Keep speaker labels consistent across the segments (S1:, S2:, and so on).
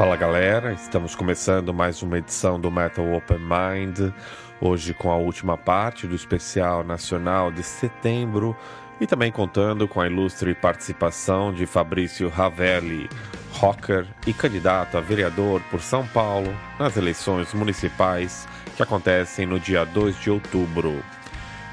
S1: Fala galera, estamos começando mais uma edição do Metal Open Mind, hoje com a última parte do especial nacional de setembro e também contando com a ilustre participação de Fabrício Ravelli, rocker e candidato a vereador por São Paulo nas eleições municipais que acontecem no dia 2 de outubro.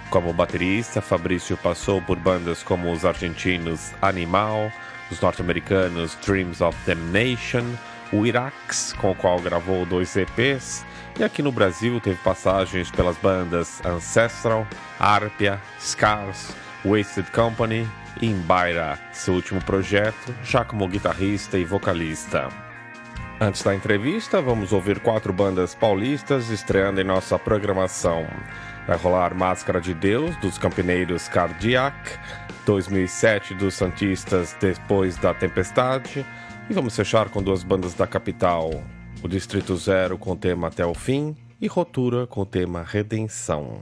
S1: Como baterista, Fabrício passou por bandas como os argentinos Animal, os norte-americanos Dreams of Damnation, o Irax, com o qual gravou dois EPs, e aqui no Brasil teve passagens pelas bandas Ancestral, Arpia, Scars, Wasted Company e Imbaira, seu último projeto, já como guitarrista e vocalista. Antes da entrevista, vamos ouvir quatro bandas paulistas estreando em nossa programação. Vai rolar Máscara de Deus, dos Campineiros Cardiac, 2007 dos Santistas Depois da Tempestade, e vamos fechar com duas bandas da capital: o Distrito Zero com o tema Até o Fim e Rotura com o tema Redenção.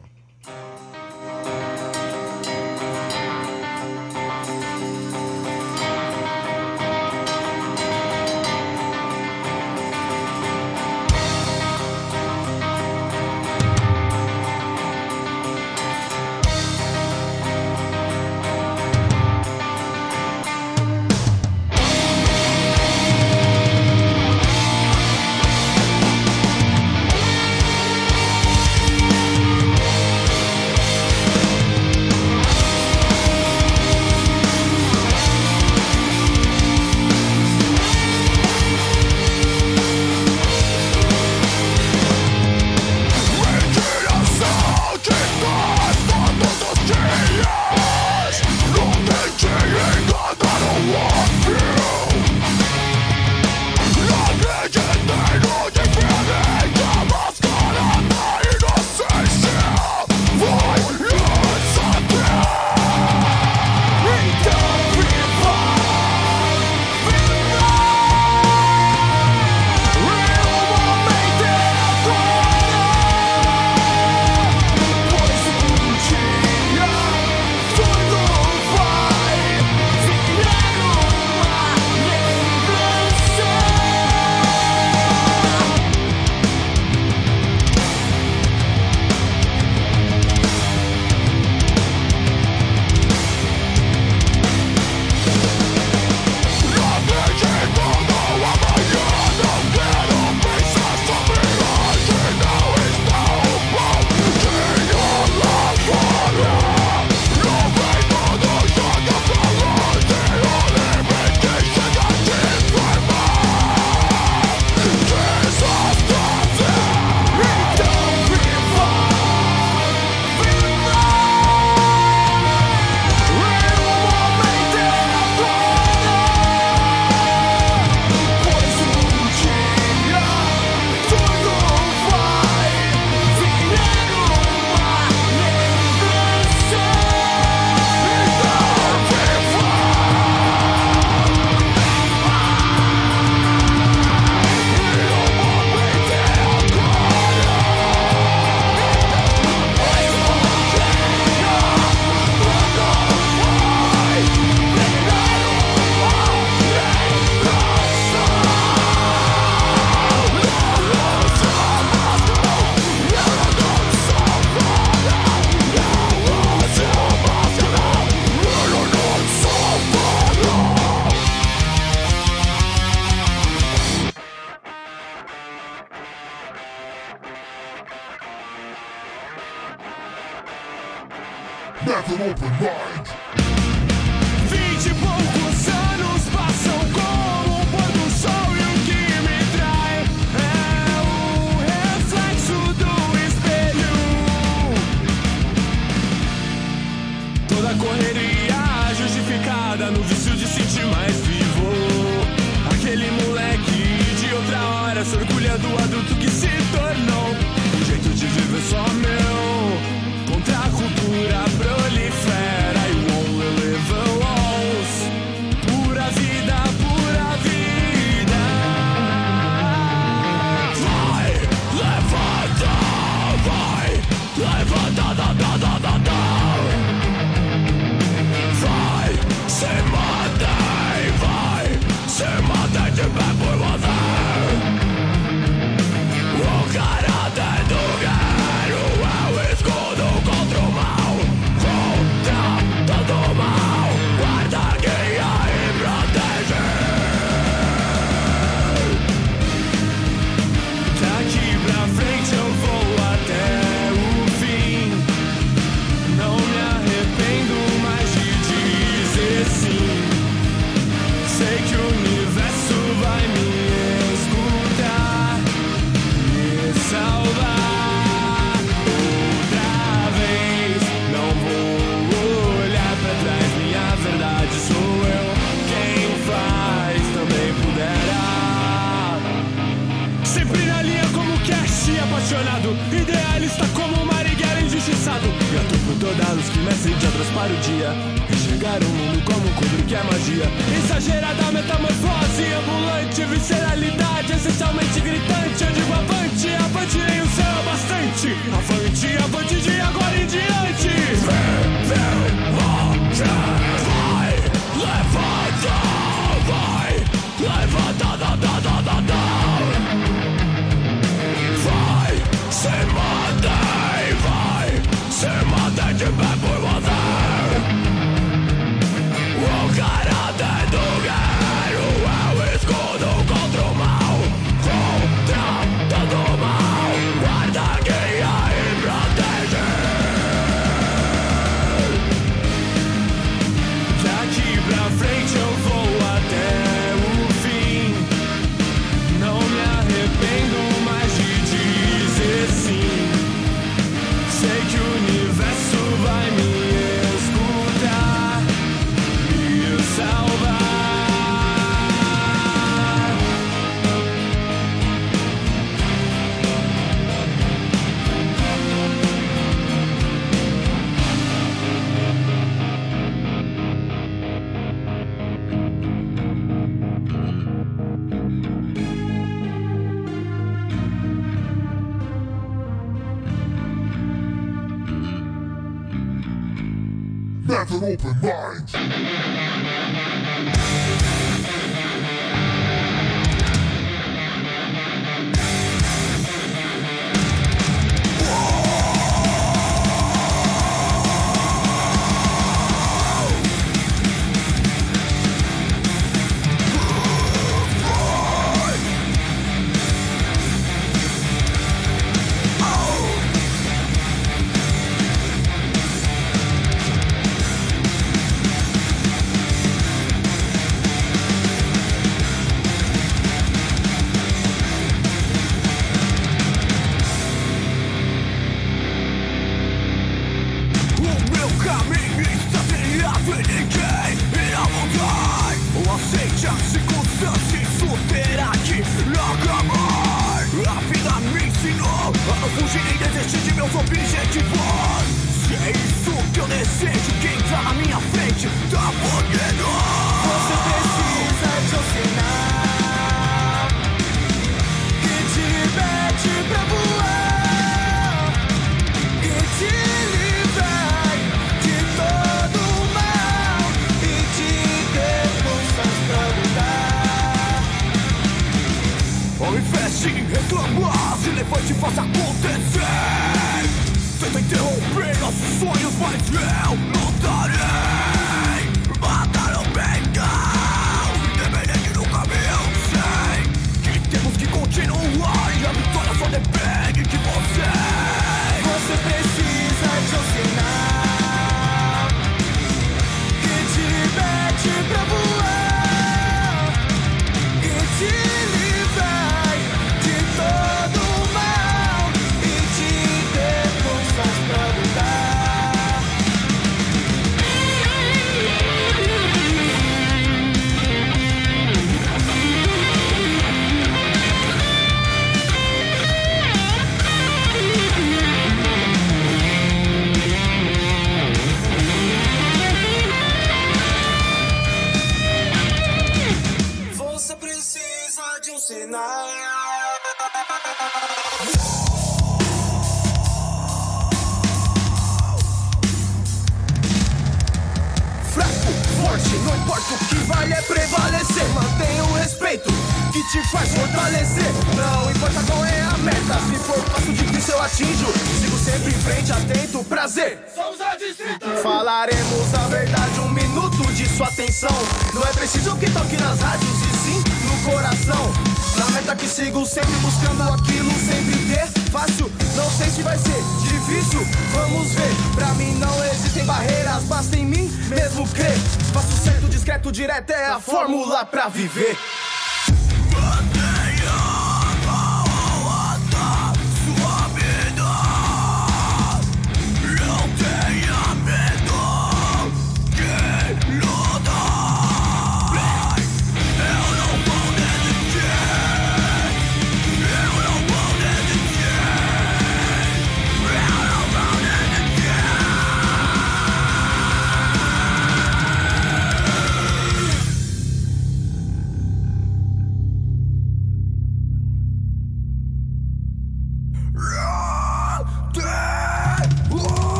S2: Have an open mind.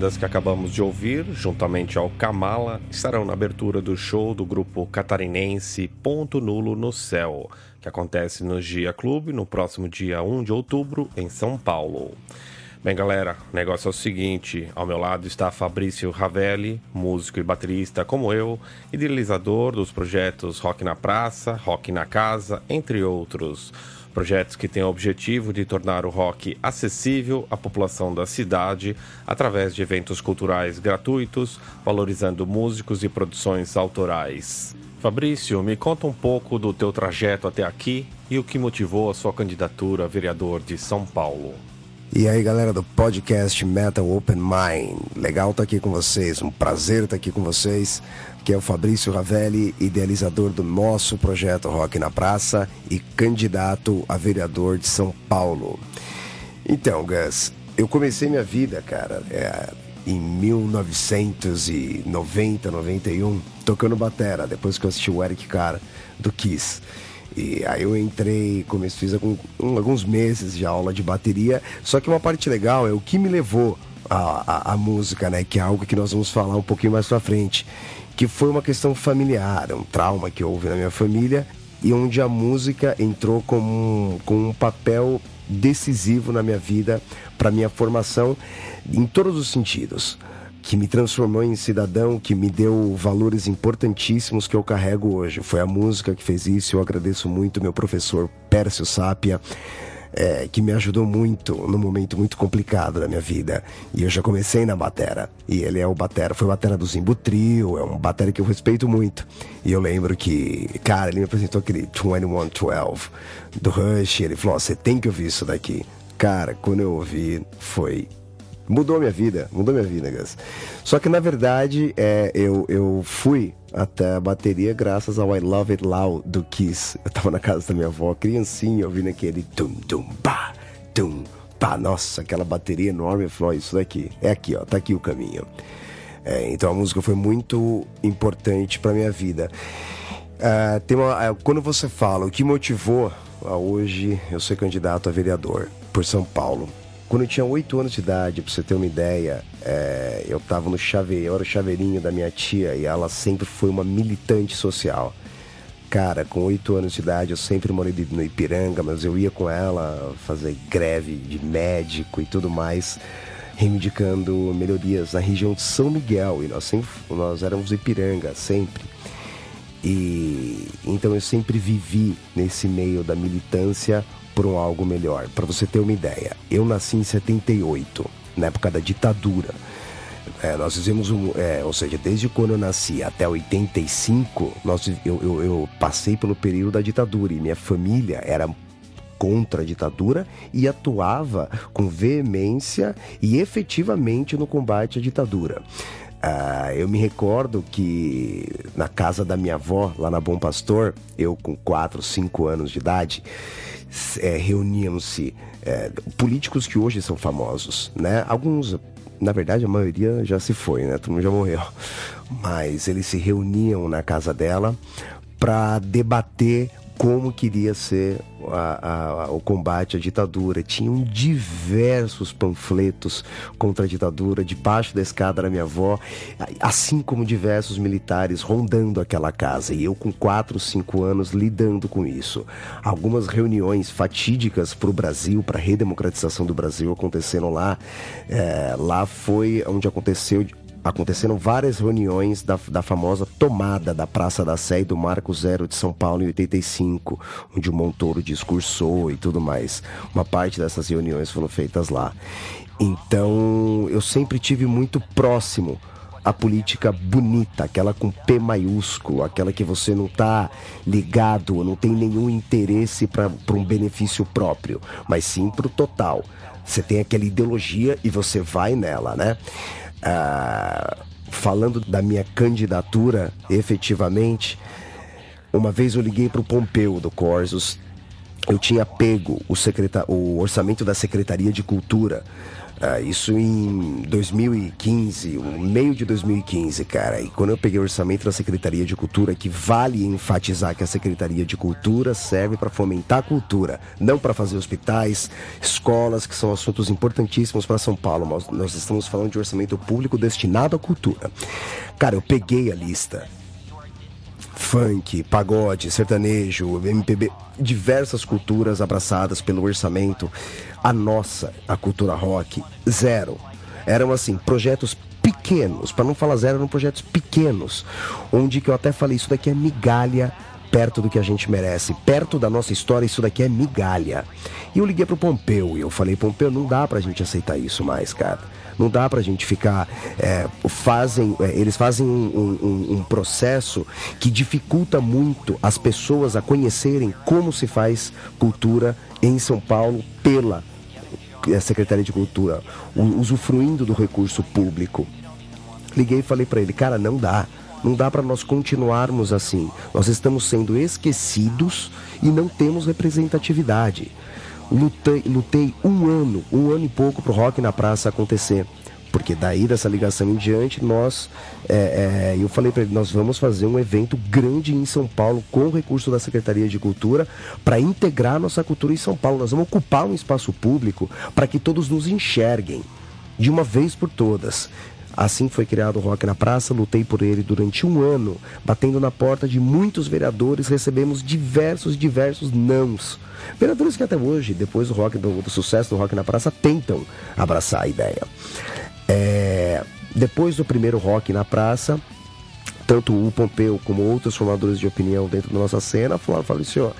S1: Bandas que acabamos de ouvir, juntamente ao Kamala, estarão na abertura do show do grupo catarinense Ponto Nulo no Céu, que acontece no Gia Clube no próximo dia 1 de outubro, em São Paulo. Bem, galera, o negócio é o seguinte: ao meu lado está Fabrício Ravelli, músico e baterista como eu, idealizador dos projetos Rock na Praça, Rock na Casa, entre outros. Projetos que têm o objetivo de tornar o rock acessível à população da cidade através de eventos culturais gratuitos, valorizando músicos e produções autorais. Fabrício, me conta um pouco do teu trajeto até aqui e o que motivou a sua candidatura a vereador de São Paulo.
S3: E aí, galera do podcast Metal Open Mind. Legal estar aqui com vocês, um prazer estar aqui com vocês. Que é o Fabrício Ravelli, idealizador do nosso projeto Rock na Praça e candidato a vereador de São Paulo. Então, Gus, eu comecei minha vida, cara, é, em 1990, 91, tocando batera, depois que eu assisti o Eric Carr do Kiss. E aí eu entrei, comecei, fiz algum- um- alguns meses de aula de bateria. Só que uma parte legal é o que me levou à, à- à música, né? Que é algo que nós vamos falar um pouquinho mais pra frente. Que foi uma questão familiar, um trauma que houve na minha família. e onde a música entrou com um, com um papel decisivo na minha vida, para minha formação em todos os sentidos que me transformou em cidadão, que me deu valores importantíssimos que eu carrego hoje. Foi a música que fez isso. Eu agradeço muito meu professor Pércio Sápia. É, que me ajudou muito num momento muito complicado da minha vida. E eu já comecei na batera. E ele é o batera, foi o batera do Zimbo Trio, é um batera que eu respeito muito. E eu lembro que, cara, ele me apresentou aquele 2112 do Rush. Ele falou: você tem que ouvir isso daqui. Cara, quando eu ouvi, foi mudou minha vida, mudou minha vida, Gus. Só que na verdade, é, eu, eu fui até a bateria graças ao I Love It Loud do Kiss. Eu tava na casa da minha avó, criancinha, ouvindo aquele tum tum pá, tum pá. Nossa, aquela bateria enorme. Falei, isso daqui, é aqui, ó, tá aqui o caminho. É, então a música foi muito importante para minha vida. Uh, tem uma, uh, quando você fala o que motivou a hoje eu ser candidato a vereador por São Paulo, quando eu tinha 8 anos de idade, pra você ter uma ideia, é, eu tava no chaveiro, eu era o chaveirinho da minha tia e ela sempre foi uma militante social. Cara, com 8 anos de idade eu sempre morei no Ipiranga, mas eu ia com ela fazer greve de médico e tudo mais, reivindicando melhorias na região de São Miguel. E nós sempre nós éramos Ipiranga, sempre. E então eu sempre vivi nesse meio da militância por um algo melhor. Para você ter uma ideia, eu nasci em 78, na época da ditadura. É, nós fizemos um. É, ou seja, desde quando eu nasci até 85, nós, eu, eu, eu passei pelo período da ditadura e minha família era contra a ditadura e atuava com veemência e efetivamente no combate à ditadura. Uh, eu me recordo que na casa da minha avó, lá na Bom Pastor, eu com 4, 5 anos de idade, é, reuniam-se é, políticos que hoje são famosos, né? Alguns, na verdade, a maioria já se foi, né? Todo mundo já morreu. Mas eles se reuniam na casa dela para debater como queria ser a, a, o combate à ditadura. Tinham diversos panfletos contra a ditadura debaixo da escada da minha avó, assim como diversos militares rondando aquela casa. E eu, com 4, 5 anos, lidando com isso. Algumas reuniões fatídicas para o Brasil, para a redemocratização do Brasil, aconteceram lá. É, lá foi onde aconteceu aconteceram várias reuniões da, da famosa tomada da Praça da Sé e do Marco Zero de São Paulo em 85, onde o Montoro discursou e tudo mais. Uma parte dessas reuniões foram feitas lá. Então, eu sempre tive muito próximo a política bonita, aquela com P maiúsculo, aquela que você não está ligado, não tem nenhum interesse para um benefício próprio, mas sim para o total. Você tem aquela ideologia e você vai nela, né? Ah, falando da minha candidatura, efetivamente, uma vez eu liguei para o Pompeu do Corsos, eu tinha pego o, o orçamento da Secretaria de Cultura ah, isso em 2015, o meio de 2015, cara. E quando eu peguei o orçamento da Secretaria de Cultura, que vale enfatizar que a Secretaria de Cultura serve para fomentar a cultura, não para fazer hospitais, escolas, que são assuntos importantíssimos para São Paulo. Mas nós estamos falando de orçamento público destinado à cultura. Cara, eu peguei a lista funk, pagode, sertanejo, MPB, diversas culturas abraçadas pelo orçamento. A nossa, a cultura rock, zero. Eram assim, projetos pequenos, para não falar zero, eram projetos pequenos, onde que eu até falei, isso daqui é migalha perto do que a gente merece, perto da nossa história, isso daqui é migalha. E eu liguei pro Pompeu e eu falei, Pompeu, não dá pra gente aceitar isso mais, cara. Não dá pra gente ficar. É, fazem, é, eles fazem um, um, um processo que dificulta muito as pessoas a conhecerem como se faz cultura em São Paulo pela é, Secretaria de Cultura, usufruindo do recurso público. Liguei e falei para ele, cara, não dá. Não dá para nós continuarmos assim. Nós estamos sendo esquecidos e não temos representatividade. Lutei, lutei um ano, um ano e pouco para o Rock na Praça acontecer. Porque daí dessa ligação em diante, nós. É, é, eu falei para ele: nós vamos fazer um evento grande em São Paulo com o recurso da Secretaria de Cultura para integrar nossa cultura em São Paulo. Nós vamos ocupar um espaço público para que todos nos enxerguem de uma vez por todas. Assim foi criado o Rock na Praça, lutei por ele durante um ano, batendo na porta de muitos vereadores, recebemos diversos, diversos nãos. Vereadores que até hoje, depois do, rock, do, do sucesso do Rock na Praça, tentam abraçar a ideia. É, depois do primeiro Rock na Praça, tanto o Pompeu como outros formadores de opinião dentro da nossa cena falaram, falaram assim, ó,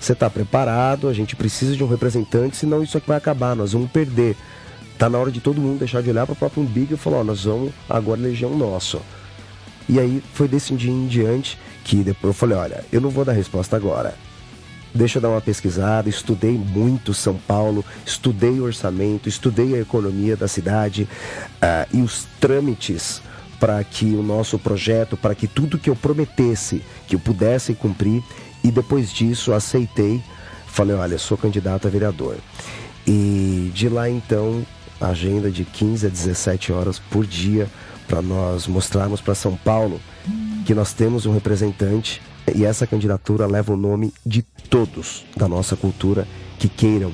S3: você está preparado, a gente precisa de um representante, senão isso aqui vai acabar, nós vamos perder. Tá na hora de todo mundo deixar de olhar para o próprio umbigo e falar, ó, nós vamos agora um nosso. E aí foi desse dia em diante que depois eu falei, olha, eu não vou dar resposta agora. Deixa eu dar uma pesquisada, estudei muito São Paulo, estudei o orçamento, estudei a economia da cidade uh, e os trâmites para que o nosso projeto, para que tudo que eu prometesse, que eu pudesse cumprir, e depois disso aceitei, falei, olha, sou candidato a vereador. E de lá então, agenda de 15 a 17 horas por dia para nós mostrarmos para São Paulo que nós temos um representante e essa candidatura leva o nome de todos da nossa cultura que queiram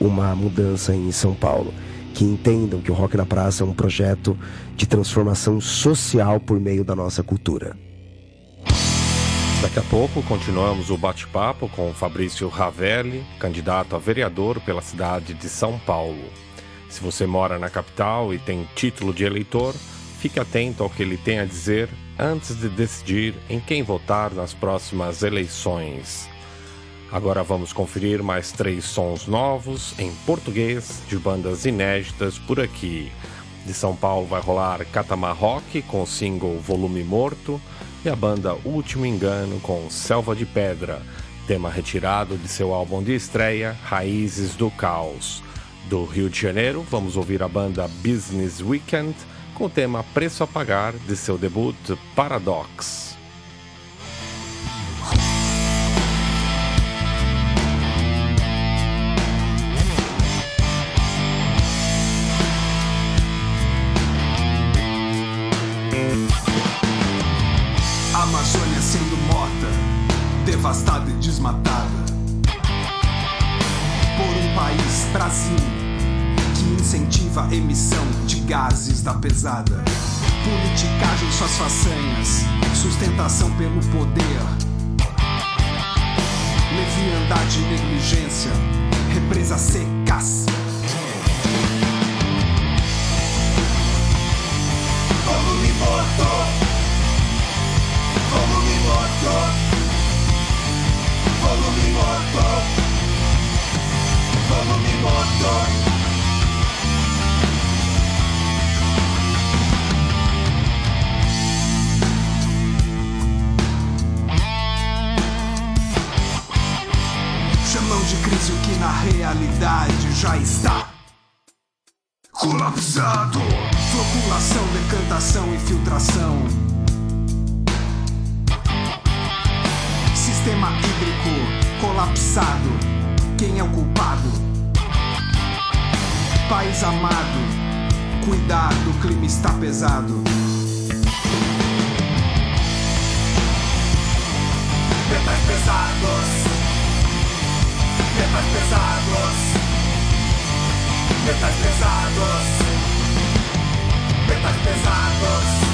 S3: uma mudança em São Paulo, que entendam que o Rock na Praça é um projeto de transformação social por meio da nossa cultura.
S1: Daqui a pouco continuamos o bate-papo com Fabrício Ravelli, candidato a vereador pela cidade de São Paulo. Se você mora na capital e tem título de eleitor, fique atento ao que ele tem a dizer antes de decidir em quem votar nas próximas eleições. Agora vamos conferir mais três sons novos em português de bandas inéditas por aqui. De São Paulo vai rolar Catamar Rock com o single Volume Morto e a banda Último Engano com Selva de Pedra, tema retirado de seu álbum de estreia Raízes do Caos. Do Rio de Janeiro, vamos ouvir a banda Business Weekend com o tema Preço a Pagar de seu debut Paradox.
S4: devastada e desmatada por um país, Brasil, incentiva a emissão de gases da pesada. Politicagem, suas façanhas, sustentação pelo poder, leviandade e negligência, represas secas. Volume morto, volume morto. Volume morto Volume morto Chamam de crise o que na realidade já está colapsado. Floculação, decantação, infiltração Sistema hídrico colapsado. Quem é o culpado? País amado, cuidado, o clima está pesado. Metais pesados, metais pesados, metais pesados, metais pesados.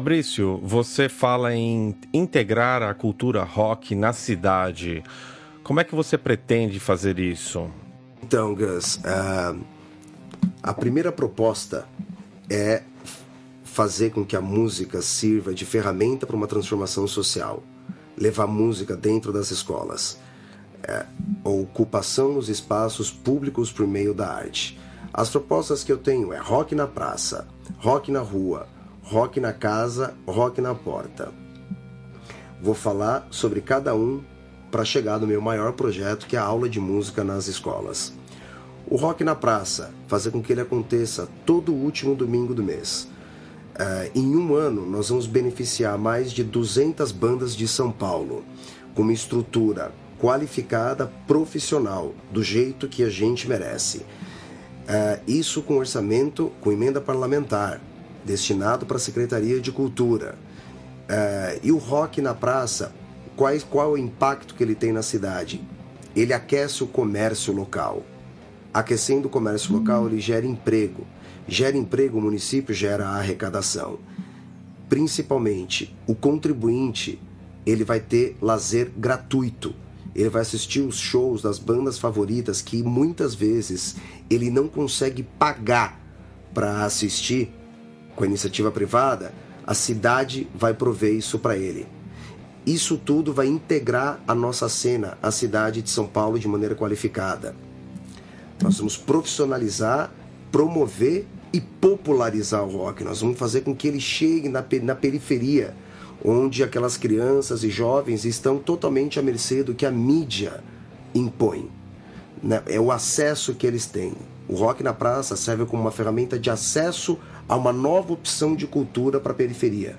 S1: Fabrício, você fala em integrar a cultura rock na cidade. Como é que você pretende fazer isso?
S3: Então, Gus, ah, a primeira proposta é fazer com que a música sirva de ferramenta para uma transformação social. Levar música dentro das escolas. É, a ocupação dos espaços públicos por meio da arte. As propostas que eu tenho é rock na praça, rock na rua, rock na casa, rock na porta. Vou falar sobre cada um para chegar no meu maior projeto, que é a aula de música nas escolas. O Rock na Praça, fazer com que ele aconteça todo último domingo do mês. Eh, em um ano, nós vamos beneficiar mais de 200 bandas de São Paulo, com uma estrutura qualificada, profissional, do jeito que a gente merece. Eh, isso com orçamento, com emenda parlamentar, destinado para a Secretaria de Cultura. Eh, e o Rock na Praça, quais, qual é o impacto que ele tem na cidade? Ele aquece o comércio local. Aquecendo o comércio local, ele gera emprego. Gera emprego, o município gera arrecadação. Principalmente, o contribuinte, ele vai ter lazer gratuito. Ele vai assistir os shows das bandas favoritas que muitas vezes ele não consegue pagar para assistir com a iniciativa privada, a cidade vai prover isso para ele. Isso tudo vai integrar a nossa cena, a cidade de São Paulo, de maneira qualificada. Nós vamos profissionalizar, promover e popularizar o rock. Nós vamos fazer com que ele chegue na, na periferia, onde aquelas crianças e jovens estão totalmente à mercê do que a mídia impõe. Né? É o acesso que eles têm. O rock na praça serve como uma ferramenta de acesso a uma nova opção de cultura para a periferia.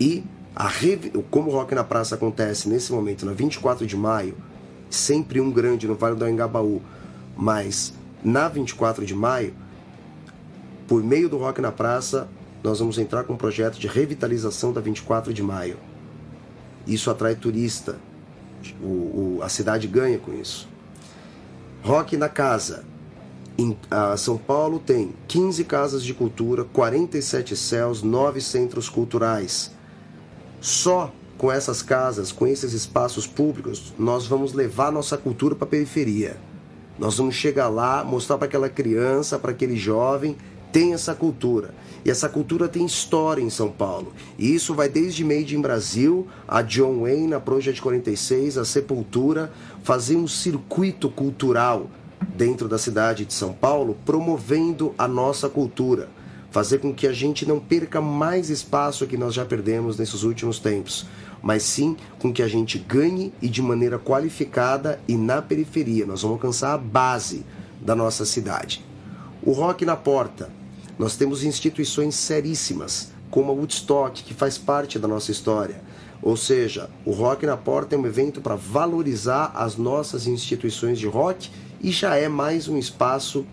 S3: E a como o Rock na Praça acontece nesse momento, na 24 de maio, sempre um grande no Vale do Anhangabaú, mas na 24 de maio, por meio do Rock na Praça, nós vamos entrar com um projeto de revitalização da 24 de maio. Isso atrai turista. O, o- a cidade ganha com isso. Rock na Casa. Em ah, São Paulo tem 15 casas de cultura, 47 céus, 9 centros culturais. Só com essas casas, com esses espaços públicos, nós vamos levar nossa cultura para a periferia. Nós vamos chegar lá, mostrar para aquela criança, para aquele jovem, tem essa cultura. E essa cultura tem história em São Paulo. E isso vai desde Made in Brasil, a John Wayne, a Project 46, a Sepultura, fazer um circuito cultural dentro da cidade de São Paulo, promovendo a nossa cultura fazer com que a gente não perca mais espaço que nós já perdemos nesses últimos tempos, mas sim com que a gente ganhe e de maneira qualificada e na periferia. Nós vamos alcançar a base da nossa cidade. O Rock na Porta. Nós temos instituições seríssimas, como a Woodstock, que faz parte da nossa história. Ou seja, o Rock na Porta é um evento para valorizar as nossas instituições de rock e já é mais um espaço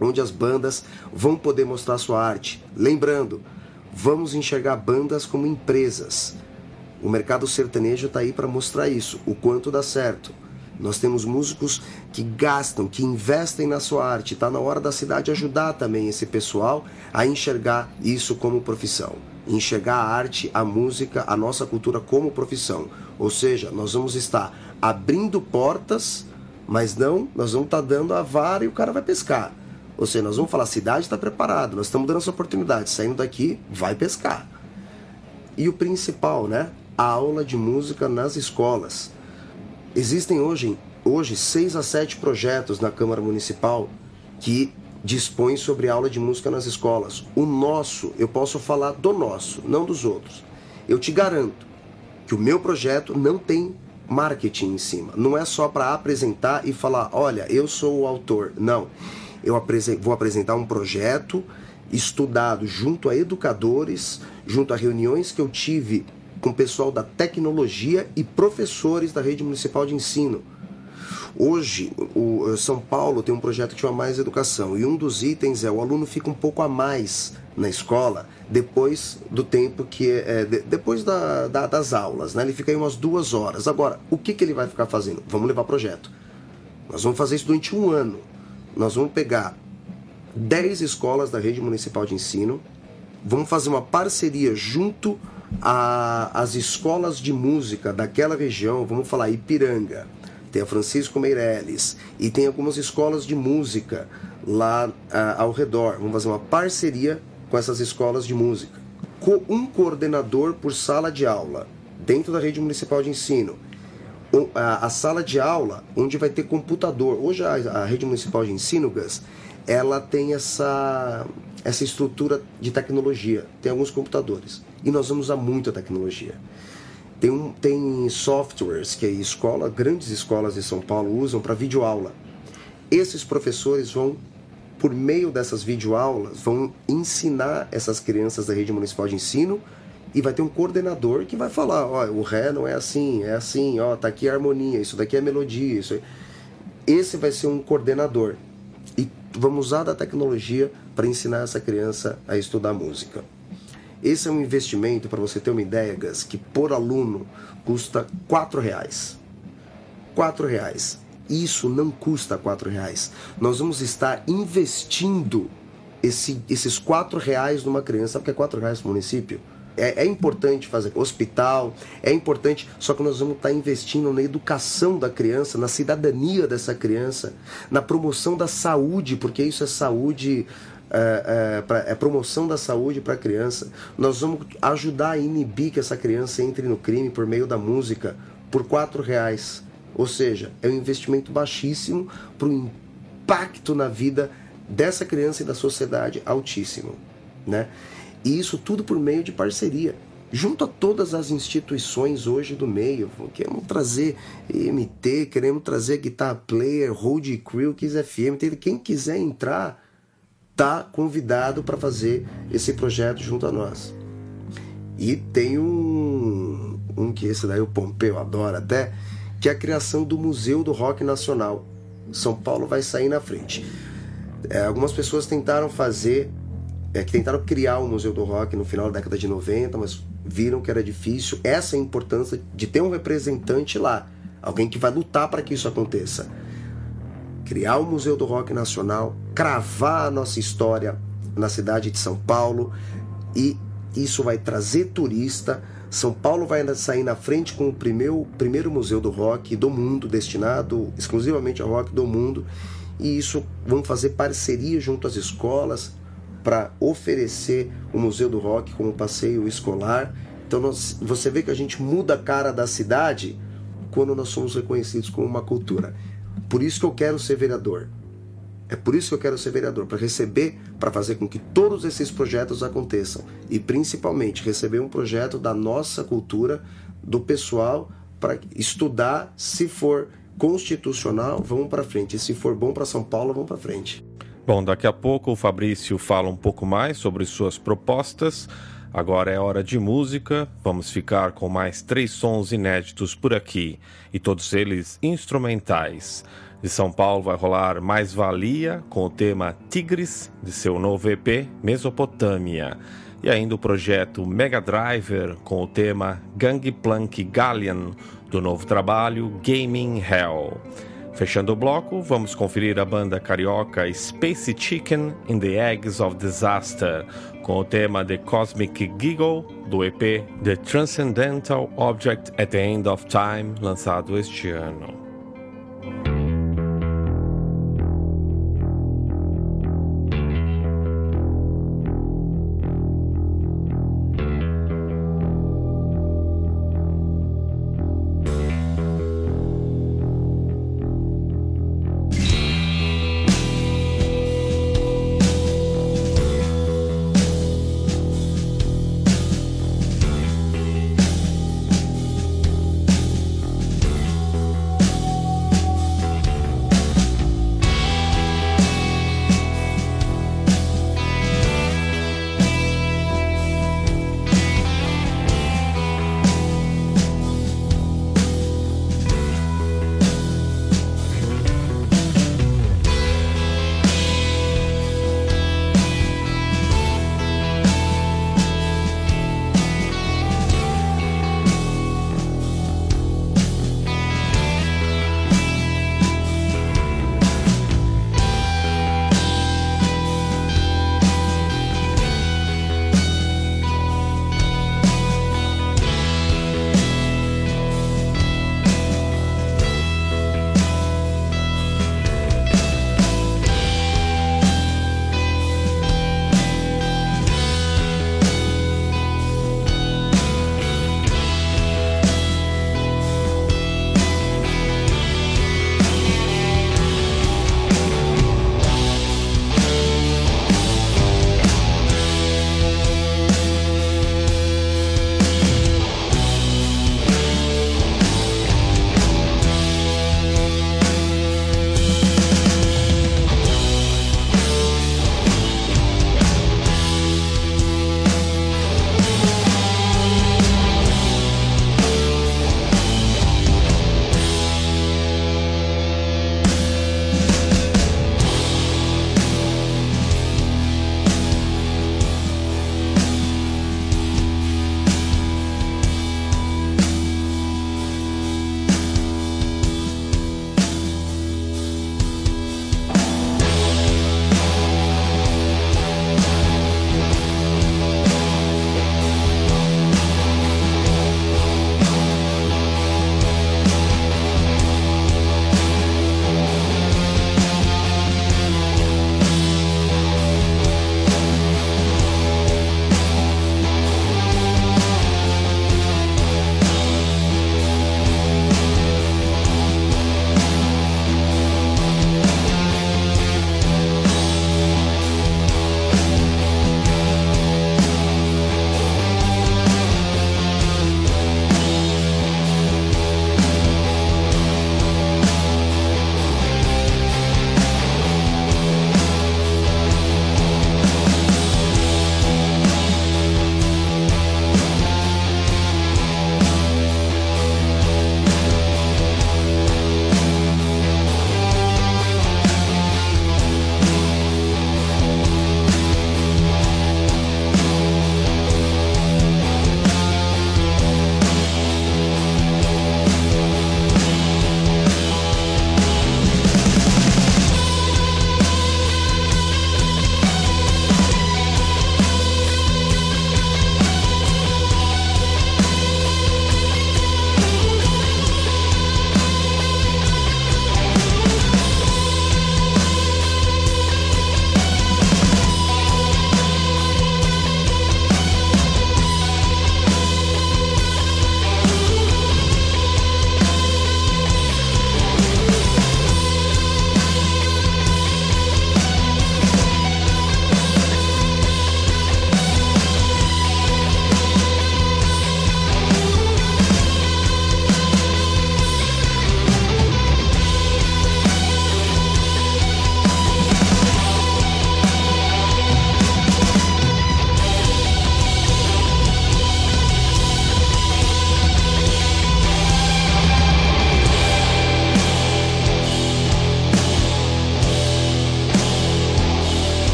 S3: onde as bandas vão poder mostrar sua arte. Lembrando, vamos enxergar bandas como empresas. O mercado sertanejo está aí para mostrar isso, o quanto dá certo. Nós temos músicos que gastam, que investem na sua arte. Está na hora da cidade ajudar também esse pessoal a enxergar isso como profissão. Enxergar a arte, a música, a nossa cultura como profissão. Ou seja, nós vamos estar abrindo portas, mas não, nós vamos estar dando a vara e o cara vai pescar. Ou seja, nós vamos falar, a cidade está preparada, nós estamos dando essa oportunidade. Saindo daqui, vai pescar. E o principal, né? A aula de música nas escolas. Existem hoje, hoje seis a sete projetos na Câmara Municipal que dispõem sobre aula de música nas escolas. O nosso, eu posso falar do nosso, não dos outros. Eu te garanto que o meu projeto não tem marketing em cima. Não é só para apresentar e falar, olha, eu sou o autor. Não. Eu vou apresentar um projeto estudado junto a educadores, junto a reuniões que eu tive com o pessoal da tecnologia e professores da rede municipal de ensino. Hoje, o São Paulo tem um projeto que chama Mais Educação e um dos itens é o aluno fica um pouco a mais na escola depois do tempo que é, de, depois da, da, das aulas, né? Ele fica aí umas duas horas. Agora, o que, que ele vai ficar fazendo? Vamos levar projeto. Nós vamos fazer isso durante um ano. Nós vamos pegar 10 escolas da rede municipal de ensino, vamos fazer uma parceria junto às escolas de música daquela região, vamos falar Ipiranga, tem a Francisco Meirelles e tem algumas escolas de música lá uh, ao redor. Vamos fazer uma parceria com essas escolas de música. Com um coordenador por sala de aula, dentro da rede municipal de ensino. A, a sala de aula, onde vai ter computador. Hoje a, a rede municipal de ensino, Gus, ela tem essa, essa estrutura de tecnologia. Tem alguns computadores. E nós vamos usar muita tecnologia. Tem, um, tem softwares que a escola, grandes escolas de São Paulo usam para videoaula. Esses professores vão por meio dessas videoaulas, vão ensinar essas crianças da rede municipal de ensino e vai ter um coordenador que vai falar, ó, o ré não é assim, é assim, ó, tá aqui a harmonia, isso daqui é melodia, isso. Esse vai ser um coordenador. E vamos usar da tecnologia para ensinar essa criança a estudar música. Esse é um investimento, para você ter uma ideia, Gus, que por aluno custa quatro reais. Quatro reais. Isso não custa quatro reais. Nós vamos estar investindo esse, esses quatro reais numa criança. Sabe o que é quatro reais no município? É, é, importante fazer hospital, é importante, só que nós vamos estar investindo na educação da criança, na cidadania dessa criança, na promoção da saúde, porque isso é saúde, é, é, pra, é promoção da saúde para a criança. Nós vamos ajudar a inibir que essa criança entre no crime por meio da música por quatro reais. Ou seja, é um investimento baixíssimo para o impacto na vida dessa criança e da sociedade altíssimo. Né? E isso tudo por meio de parceria. Junto a todas as instituições hoje do meio, queremos trazer MT, queremos trazer Guitar Player, Road Crew, Kiss FM, quem quiser entrar, tá convidado para fazer esse projeto junto a nós. E tem um, um que esse daí o Pompeu adora até, que é a criação do Museu do Rock Nacional. São Paulo vai sair na frente. É, algumas pessoas tentaram fazer, é, que tentaram criar o Museu do Rock no final da década de 90, mas viram que era difícil. Essa é a importância de ter um representante lá, alguém que vai lutar para que isso aconteça. Criar o Museu do Rock Nacional, cravar a nossa história na cidade de São Paulo e isso vai trazer turista, são Paulo vai sair na frente com o primeiro, primeiro museu do rock do mundo, destinado exclusivamente ao rock do mundo. E isso vamos fazer parceria junto às escolas para oferecer o Museu do Rock como passeio escolar. Então nós, você vê que a gente muda a cara da cidade quando nós somos reconhecidos como uma cultura. Por isso que eu quero ser vereador. É por isso que eu quero ser vereador, para receber, para fazer com que todos esses projetos aconteçam e principalmente receber um projeto da nossa cultura, do pessoal, para estudar, se for constitucional, vamos para frente, e se for bom para São Paulo, vamos para frente.
S1: Bom, daqui a pouco o Fabrício fala um pouco mais sobre suas propostas. Agora é hora de música. Vamos ficar com mais três sons inéditos por aqui e todos eles instrumentais. De São Paulo vai rolar Mais Valia com o tema Tigres de seu novo EP Mesopotâmia. E ainda o projeto Mega Driver com o tema Gangplank Galleon do novo trabalho Gaming Hell. Fechando o bloco, vamos conferir a banda carioca Space Chicken in the Eggs of Disaster, com o tema The Cosmic Giggle do EP The Transcendental Object at the End of Time, lançado este ano.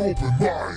S2: Metal Open Mind.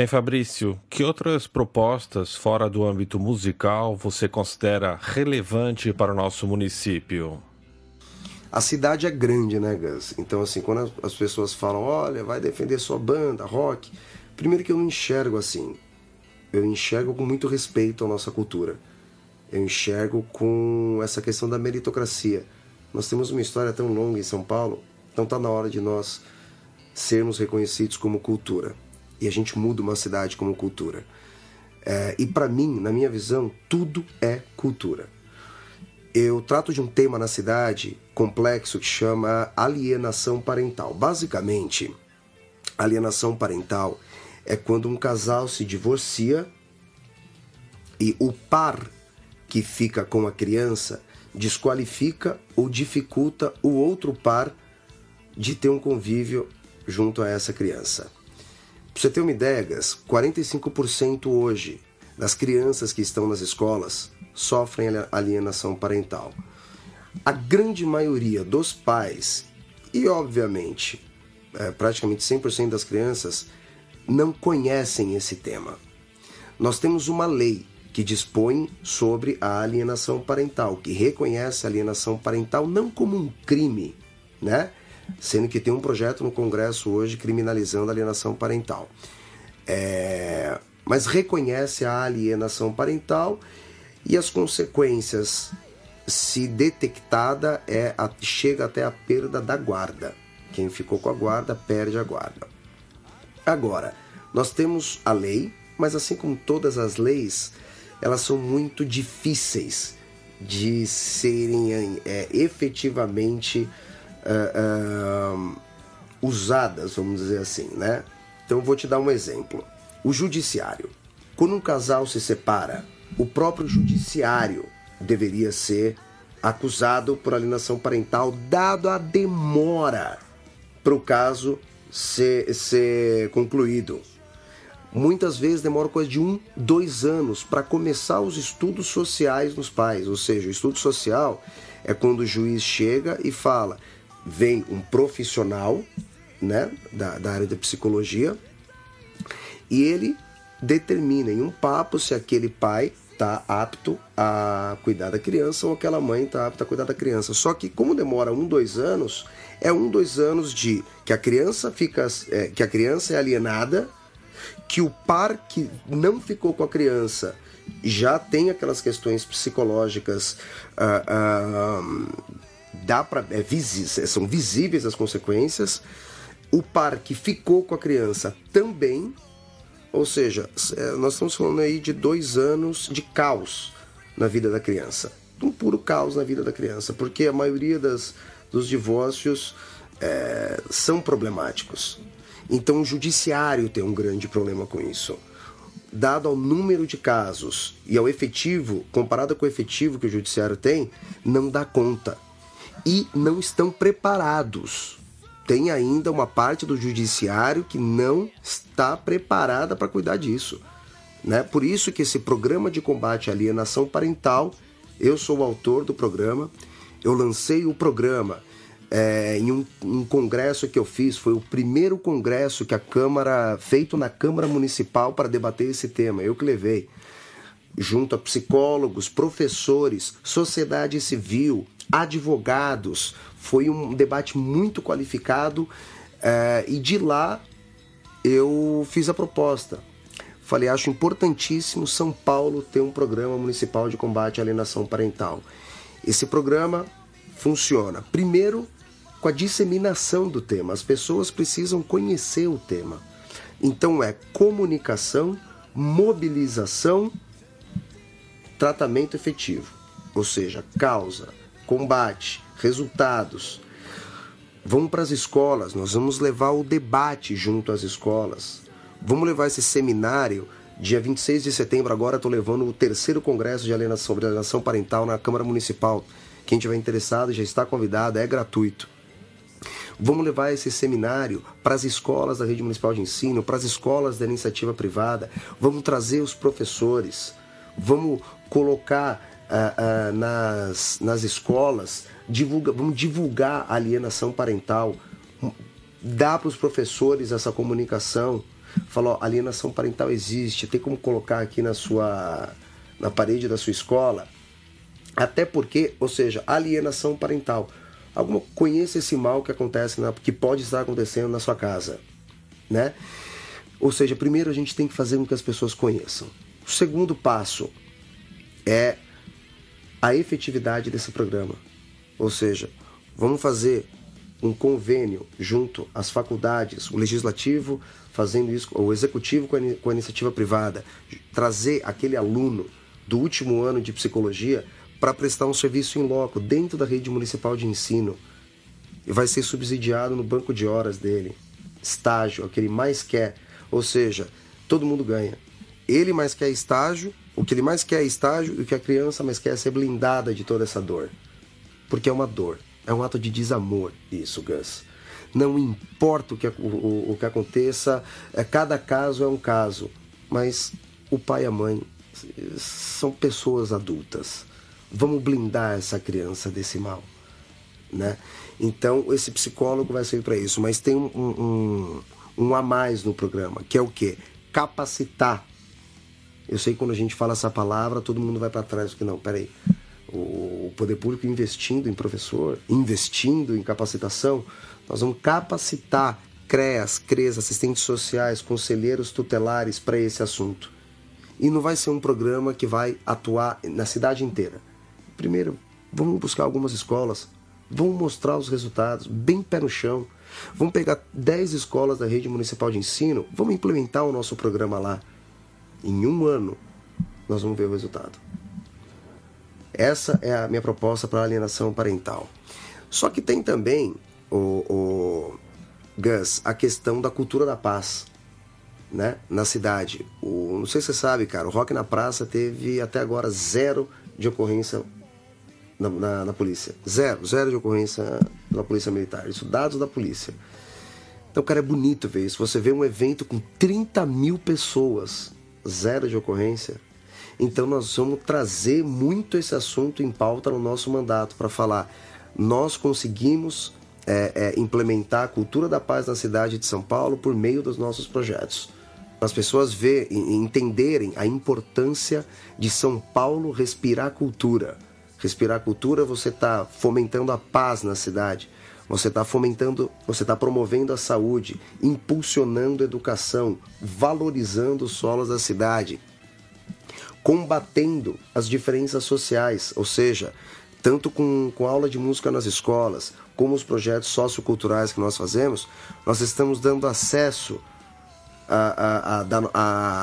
S1: Bem, Fabrício, que outras propostas fora do âmbito musical você considera relevante para o nosso município?
S3: A cidade é grande, né, Gus? Então, assim, quando as pessoas falam, olha, vai defender sua banda, rock, primeiro que eu não enxergo assim. Eu enxergo com muito respeito à nossa cultura. Eu enxergo com essa questão da meritocracia. Nós temos uma história tão longa em São Paulo, então tá na hora de nós sermos reconhecidos como cultura e a gente muda uma cidade como cultura. É, e para mim, na minha visão, tudo é cultura. Eu trato de um tema na cidade complexo que chama alienação parental. Basicamente, alienação parental é quando um casal se divorcia e o par que fica com a criança desqualifica ou dificulta o outro par de ter um convívio junto a essa criança. Pra você ter uma ideia, Gas, 45% hoje das crianças que estão nas escolas sofrem alienação parental. A grande maioria dos pais, e obviamente é, praticamente 100% das crianças, não conhecem esse tema. Nós temos uma lei que dispõe sobre a alienação parental, que reconhece a alienação parental não como um crime, né? Sendo que tem um projeto no Congresso hoje criminalizando a alienação parental. É, mas reconhece a alienação parental e as consequências, se detectada, é a, chega até a perda da guarda. Quem ficou com a guarda perde a guarda. Agora, nós temos a lei, mas assim como todas as leis, elas são muito difíceis de serem é, efetivamente uh, uh, usadas, vamos dizer assim, né? Então vou te dar um exemplo. O judiciário. Quando um casal se separa, o próprio judiciário deveria ser acusado por alienação parental, dado a demora para o caso ser, ser concluído. Muitas vezes demora coisa de um, dois anos para começar os estudos sociais nos pais. Ou seja, o estudo social é quando o juiz chega e fala: vem um profissional né, da, da área da psicologia e ele determina em um papo se aquele pai está apto a cuidar da criança ou aquela mãe está apta a cuidar da criança. Só que como demora um, dois anos, é um, dois anos de que a criança fica, é, que a criança é alienada, que o par que não ficou com a criança já tem aquelas questões psicológicas uh, uh, dá para é, é, são visíveis as consequências. O par que ficou com a criança também, ou seja, é, nós estamos falando aí de dois anos de caos na vida da criança, um puro caos na vida da criança, porque a maioria das, dos divórcios é, são problemáticos. Então o judiciário tem um grande problema com isso. Dado ao número de casos e ao efetivo, comparado com o efetivo que o judiciário tem, não dá conta e não estão preparados. Tem ainda uma parte do judiciário que não está preparada para cuidar disso. Né? Por isso que esse programa de combate à alienação parental, eu sou o autor do programa, eu lancei o programa é, em um, um, congresso que eu fiz, foi o primeiro congresso que a Câmara, feito na Câmara Municipal para debater esse tema, eu que levei, junto a psicólogos, professores, sociedade civil, advogados. Foi um debate muito qualificado é, e de lá eu fiz a proposta. Falei, acho importantíssimo São Paulo ter um programa municipal de combate à alienação parental. Esse programa funciona, primeiro, com a disseminação do tema. As pessoas precisam conhecer o tema. Então é comunicação, mobilização, tratamento efetivo. Ou seja, causa, combate, resultados. Vamos para as escolas, nós vamos levar o debate junto às escolas. Vamos levar esse seminário. Dia 26 de setembro, agora estou levando o terceiro congresso de alienação, sobre alienação parental na Câmara Municipal. Quem tiver interessado já está convidado, é gratuito. Vamos levar esse seminário para as escolas da rede municipal de ensino, para as escolas da iniciativa privada. Vamos trazer os professores. Vamos colocar uh, uh, nas, nas escolas, divulga, vamos divulgar a alienação parental, dar para os professores essa comunicação. Fala, ó, alienação parental existe, tem como colocar aqui na sua na parede da sua escola. Até porque, ou seja, alienação parental. Alguma conheça esse mal que acontece na, que pode estar acontecendo na sua casa, né? Ou seja, primeiro a gente tem que fazer com que as pessoas conheçam. O segundo passo é a efetividade desse programa. Ou seja, vamos fazer um convênio junto às faculdades, o legislativo fazendo isso, o executivo com a, com a iniciativa privada, trazer aquele aluno do último ano de psicologia para prestar um serviço em loco dentro da rede municipal de ensino e vai ser subsidiado no banco de horas dele, estágio, o que ele mais quer, ou seja, todo mundo ganha. Ele mais quer estágio, o que ele mais quer é estágio e o que a criança mais quer é ser blindada de toda essa dor, porque é uma dor, é um ato de desamor isso, Gus. Não importa o que, o, o que aconteça, é, cada caso é um caso, mas o pai e a mãe são pessoas adultas. Vamos blindar essa criança desse mal, né? Então esse psicólogo vai ser para isso, mas tem um, um, um a mais no programa, que é o que? Capacitar. Eu sei que quando a gente fala essa palavra, todo mundo vai para trás, porque não, peraí. O poder público investindo em professor, investindo em capacitação, nós vamos capacitar CREAS, CRES, assistentes sociais, conselheiros tutelares para esse assunto. E não vai ser um programa que vai atuar na cidade inteira. Primeiro, vamos buscar algumas escolas, vamos mostrar os resultados, bem pé no chão. Vamos pegar 10 escolas da rede municipal de ensino, vamos implementar o nosso programa lá. Em um ano, nós vamos ver o resultado. Essa é a minha proposta para a alienação parental. Só que tem também, o, o Gus, a questão da cultura da paz né, na cidade. O, não sei se você sabe, cara, o Rock na Praça teve até agora zero de ocorrência na, na, na, polícia. Zero, zero de ocorrência na polícia militar. Isso dados da polícia. Então, cara, é bonito ver isso. Você vê um evento com 30 mil pessoas, zero de ocorrência. Então, nós vamos trazer muito esse assunto em pauta no nosso mandato para falar. Nós conseguimos é, é, implementar a cultura da paz na cidade de São Paulo por meio dos nossos projetos as pessoas e entenderem a importância de São Paulo respirar cultura. Respirar cultura, você está fomentando a paz na cidade. Você está fomentando, você está promovendo a saúde, impulsionando a educação, valorizando os solos da cidade, combatendo as diferenças sociais, ou seja, tanto com, com aula de música nas escolas, como os projetos socioculturais que nós fazemos, nós estamos dando acesso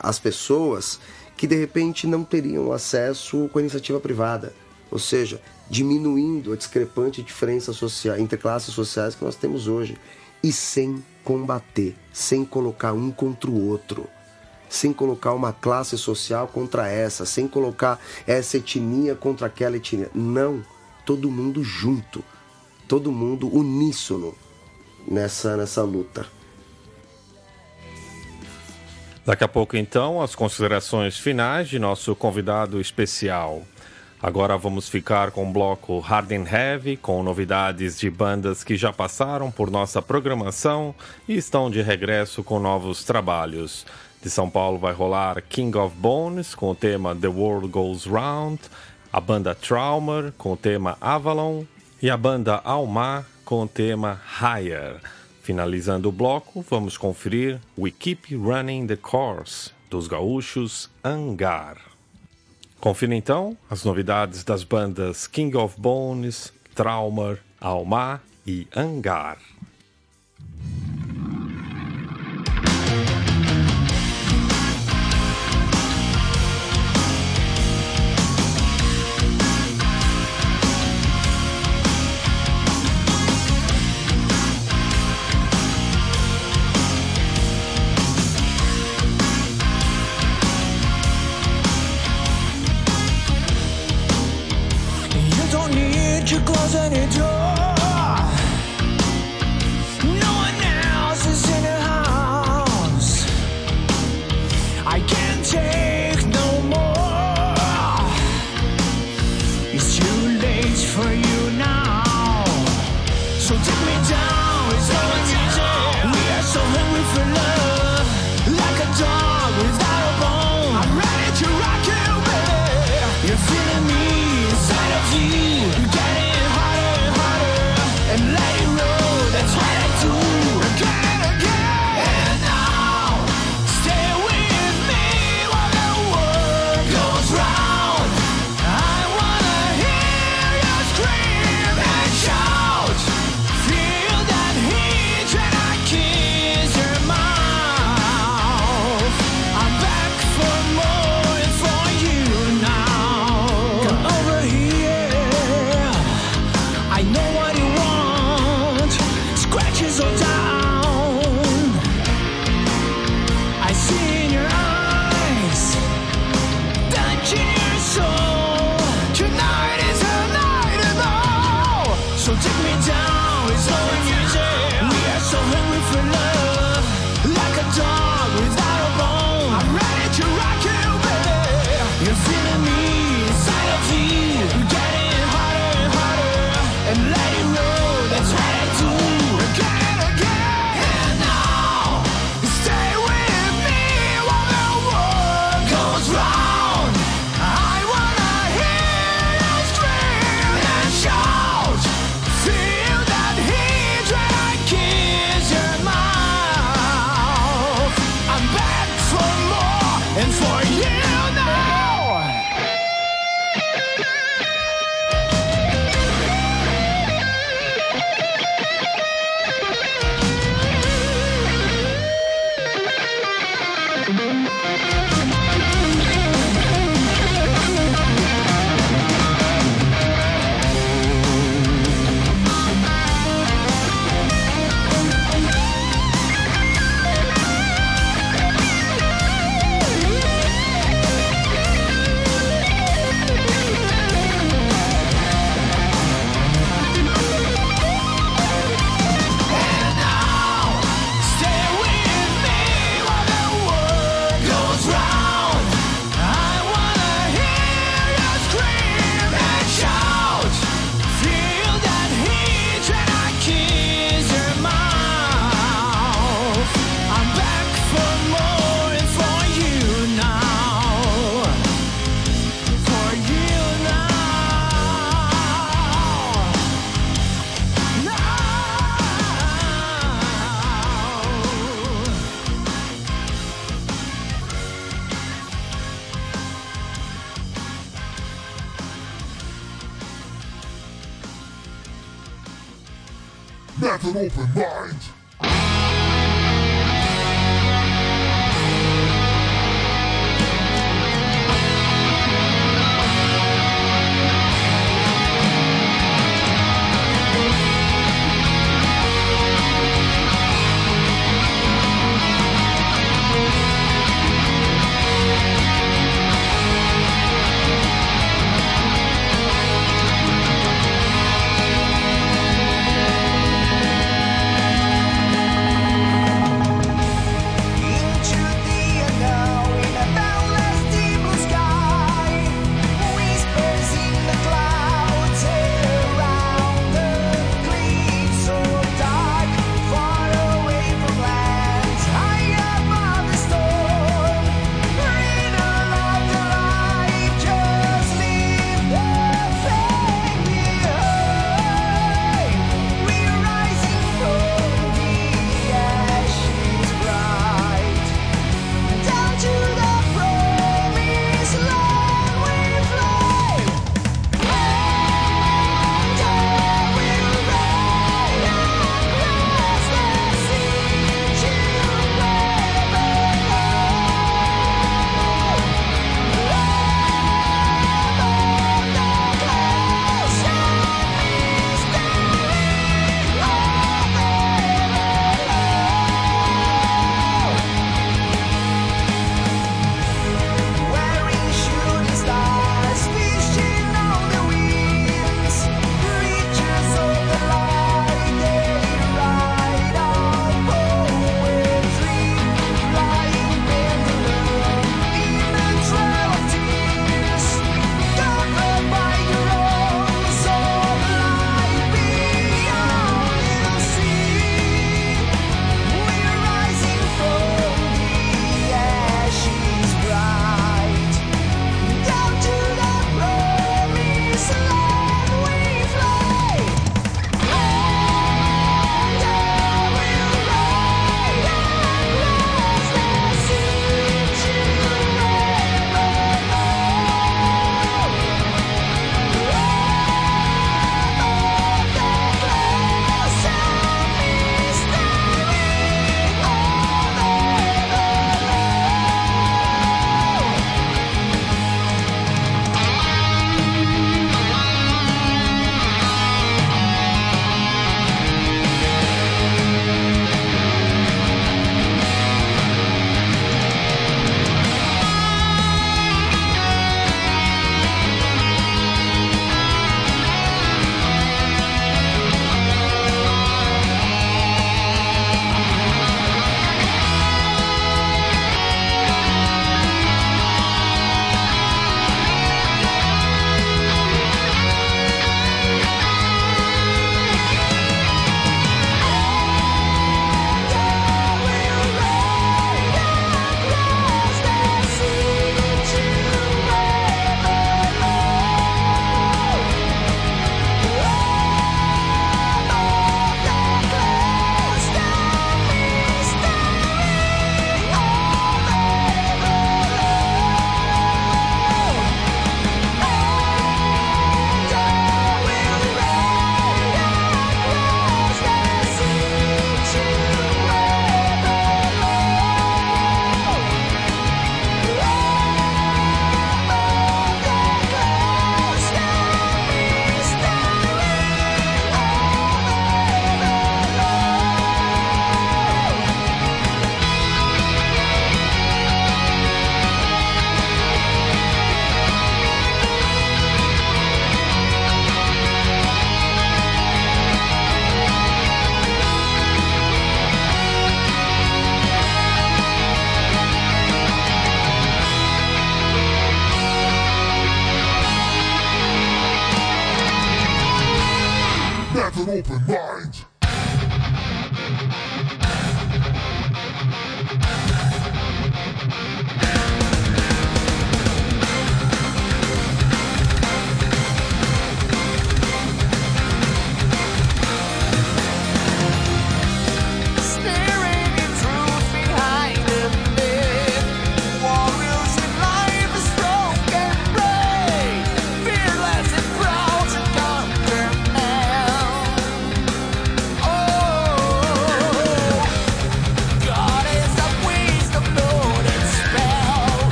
S3: as pessoas que de repente não teriam acesso com a iniciativa privada. Ou seja, diminuindo a discrepante diferença social, entre classes sociais que nós temos hoje. E sem combater, sem colocar um contra o outro, sem colocar uma classe social contra essa, sem colocar essa etnia contra aquela etnia. Não, todo mundo junto, todo mundo uníssono nessa, nessa luta.
S1: Daqui a pouco, então, as considerações finais de nosso convidado especial. Agora vamos ficar com o bloco Hard and Heavy, com novidades de bandas que já passaram por nossa programação e estão de regresso com novos trabalhos. De São Paulo vai rolar King of Bones com o tema The World Goes Round, a banda Traumer com o tema Avalon e a banda Almar com o tema Higher. Finalizando o bloco, vamos conferir We Keep Running the Course, dos gaúchos Angar. Confira então as novidades das bandas King of Bones, Trauma, Almar e Angar.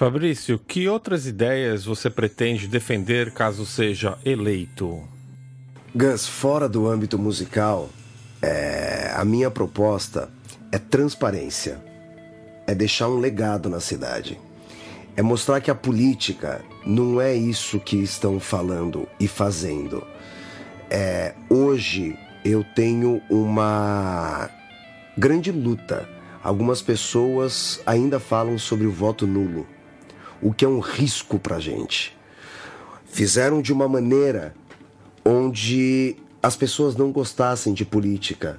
S1: Fabrício, que outras ideias você pretende defender caso seja eleito?
S3: Gus, fora do âmbito musical, é, a minha proposta é transparência. É deixar um legado na cidade. É mostrar que a política não é isso que estão falando e fazendo. É, hoje eu tenho uma grande luta. Algumas pessoas ainda falam sobre o voto nulo, o que é um risco para gente. Fizeram de uma maneira onde as pessoas não gostassem de política.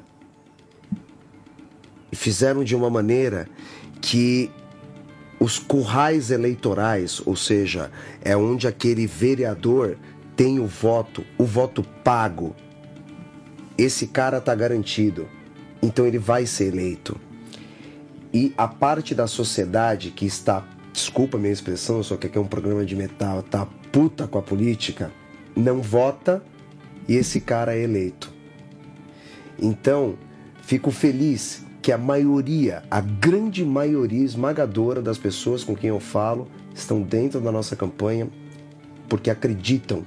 S3: Fizeram de uma maneira que os currais eleitorais, ou seja, é onde aquele vereador tem o voto, o voto pago. Esse cara tá garantido. Então ele vai ser eleito. E a parte da sociedade que está desculpa a minha expressão, só que aqui é um programa de metal, tá puta com a política, não vota e esse cara é eleito. Então, fico feliz que a maioria, a grande maioria esmagadora das pessoas com quem eu falo estão dentro da nossa campanha porque acreditam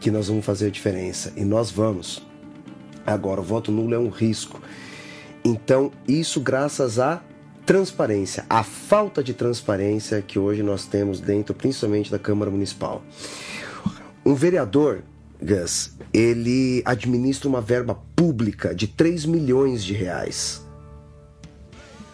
S3: que nós vamos fazer a diferença e nós vamos. Agora, o voto nulo é um risco. Então, isso graças à transparência, a falta de transparência que hoje nós temos dentro, principalmente da Câmara Municipal. Um vereador, Gus, ele administra uma verba pública de 3 milhões de reais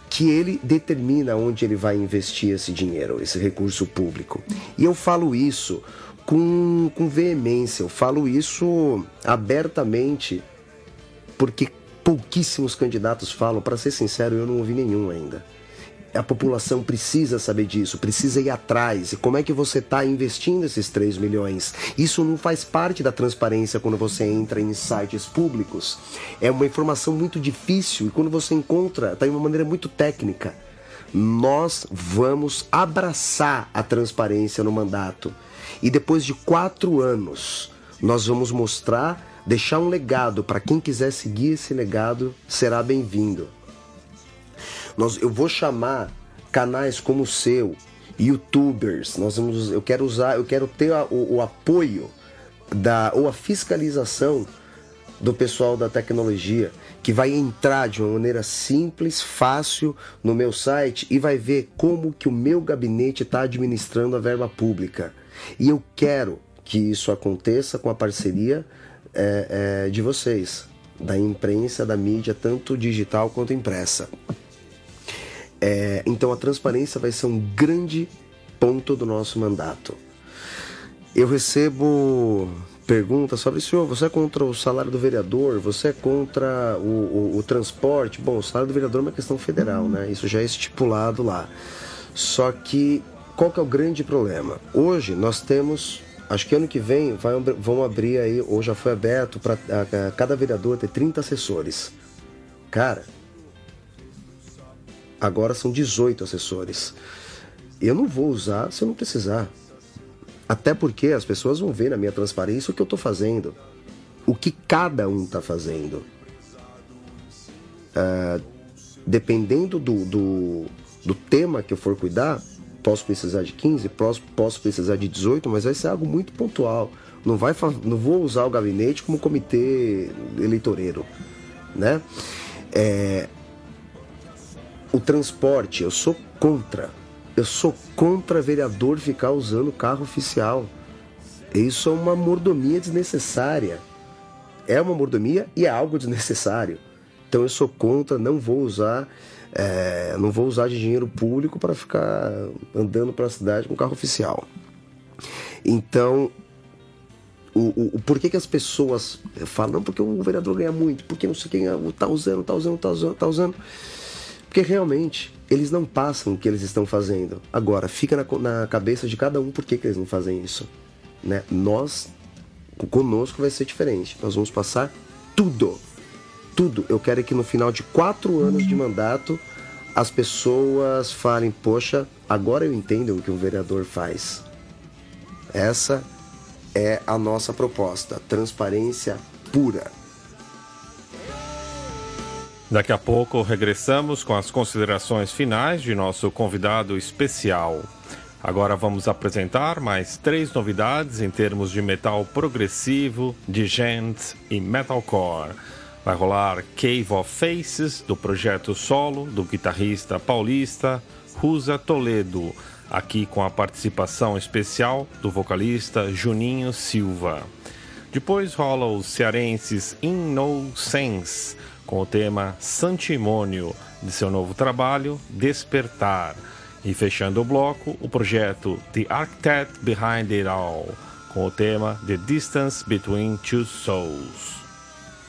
S3: que ele determina onde ele vai investir esse dinheiro, esse recurso público. E eu falo isso com, com veemência, eu falo isso abertamente, porque pouquíssimos candidatos falam, para ser sincero, eu não ouvi nenhum ainda a população precisa saber disso, precisa ir atrás. E como é que você está investindo esses 3 milhões? Isso não faz parte da transparência quando você entra em sites públicos. É uma informação muito difícil e quando você encontra, está de uma maneira muito técnica. Nós vamos abraçar a transparência no mandato. E depois de quatro anos, nós vamos mostrar, deixar um legado para quem quiser seguir esse legado, será bem-vindo. Nós, eu vou chamar canais como o seu, youtubers, nós vamos, eu quero usar, eu quero ter a, o, o apoio da ou a fiscalização do pessoal da tecnologia que vai entrar de uma maneira simples, fácil no meu site e vai ver como que o meu gabinete está administrando a verba pública. E eu quero que isso aconteça com a parceria é, é, de vocês, da imprensa, da mídia, tanto digital quanto impressa. É, então a transparência vai ser um grande ponto do nosso mandato. Eu recebo perguntas sobre senhor, você é contra o salário do vereador? Você é contra o, o, o transporte? Bom, o salário do vereador é uma questão federal, né? Isso já é estipulado lá. Só que qual que é o grande problema? Hoje nós temos, acho que ano que vem vai, vão abrir aí, ou já foi aberto para cada vereador ter 30 assessores. Cara, Agora são 18 assessores. Eu não vou usar se eu não precisar. Até porque as pessoas vão ver na minha transparência o que eu estou fazendo. O que cada um está fazendo. Uh, dependendo do, do, do, tema que eu for cuidar, posso precisar de 15, posso, posso precisar de 18, mas vai ser algo muito pontual. Não, vai, não vou usar o gabinete como comitê eleitoreiro. Né? É, o transporte, eu sou contra. Eu sou contra vereador ficar usando carro oficial. Isso é uma mordomia desnecessária. É uma mordomia e é algo desnecessário. Então eu sou contra, não vou usar, é, não vou usar de dinheiro público para ficar andando para a cidade com carro oficial. Então, o, o, o porquê que as pessoas falam, porque o vereador ganha muito, porque não sei quem está usando, está usando, está usando, está usando. Porque realmente eles não passam o que eles estão fazendo. Agora, fica na, na cabeça de cada um por que, que eles não fazem isso. Né? Nós, conosco vai ser diferente. Nós vamos passar tudo. Tudo. Eu quero que no final de quatro anos de mandato as pessoas falem: Poxa, agora eu entendo o que o vereador faz. Essa é a nossa proposta. Transparência pura.
S1: Daqui a pouco regressamos com as considerações finais de nosso convidado especial. Agora vamos apresentar mais três novidades em termos de metal progressivo, de gent e metalcore. Vai rolar Cave of Faces, do projeto solo do guitarrista paulista Rusa Toledo, aqui com a participação especial do vocalista Juninho Silva. Depois rola os cearenses In No Sense com o tema Santimônio de seu novo trabalho Despertar. E fechando o bloco, o projeto The Architect Behind It All, com o tema The Distance Between Two Souls.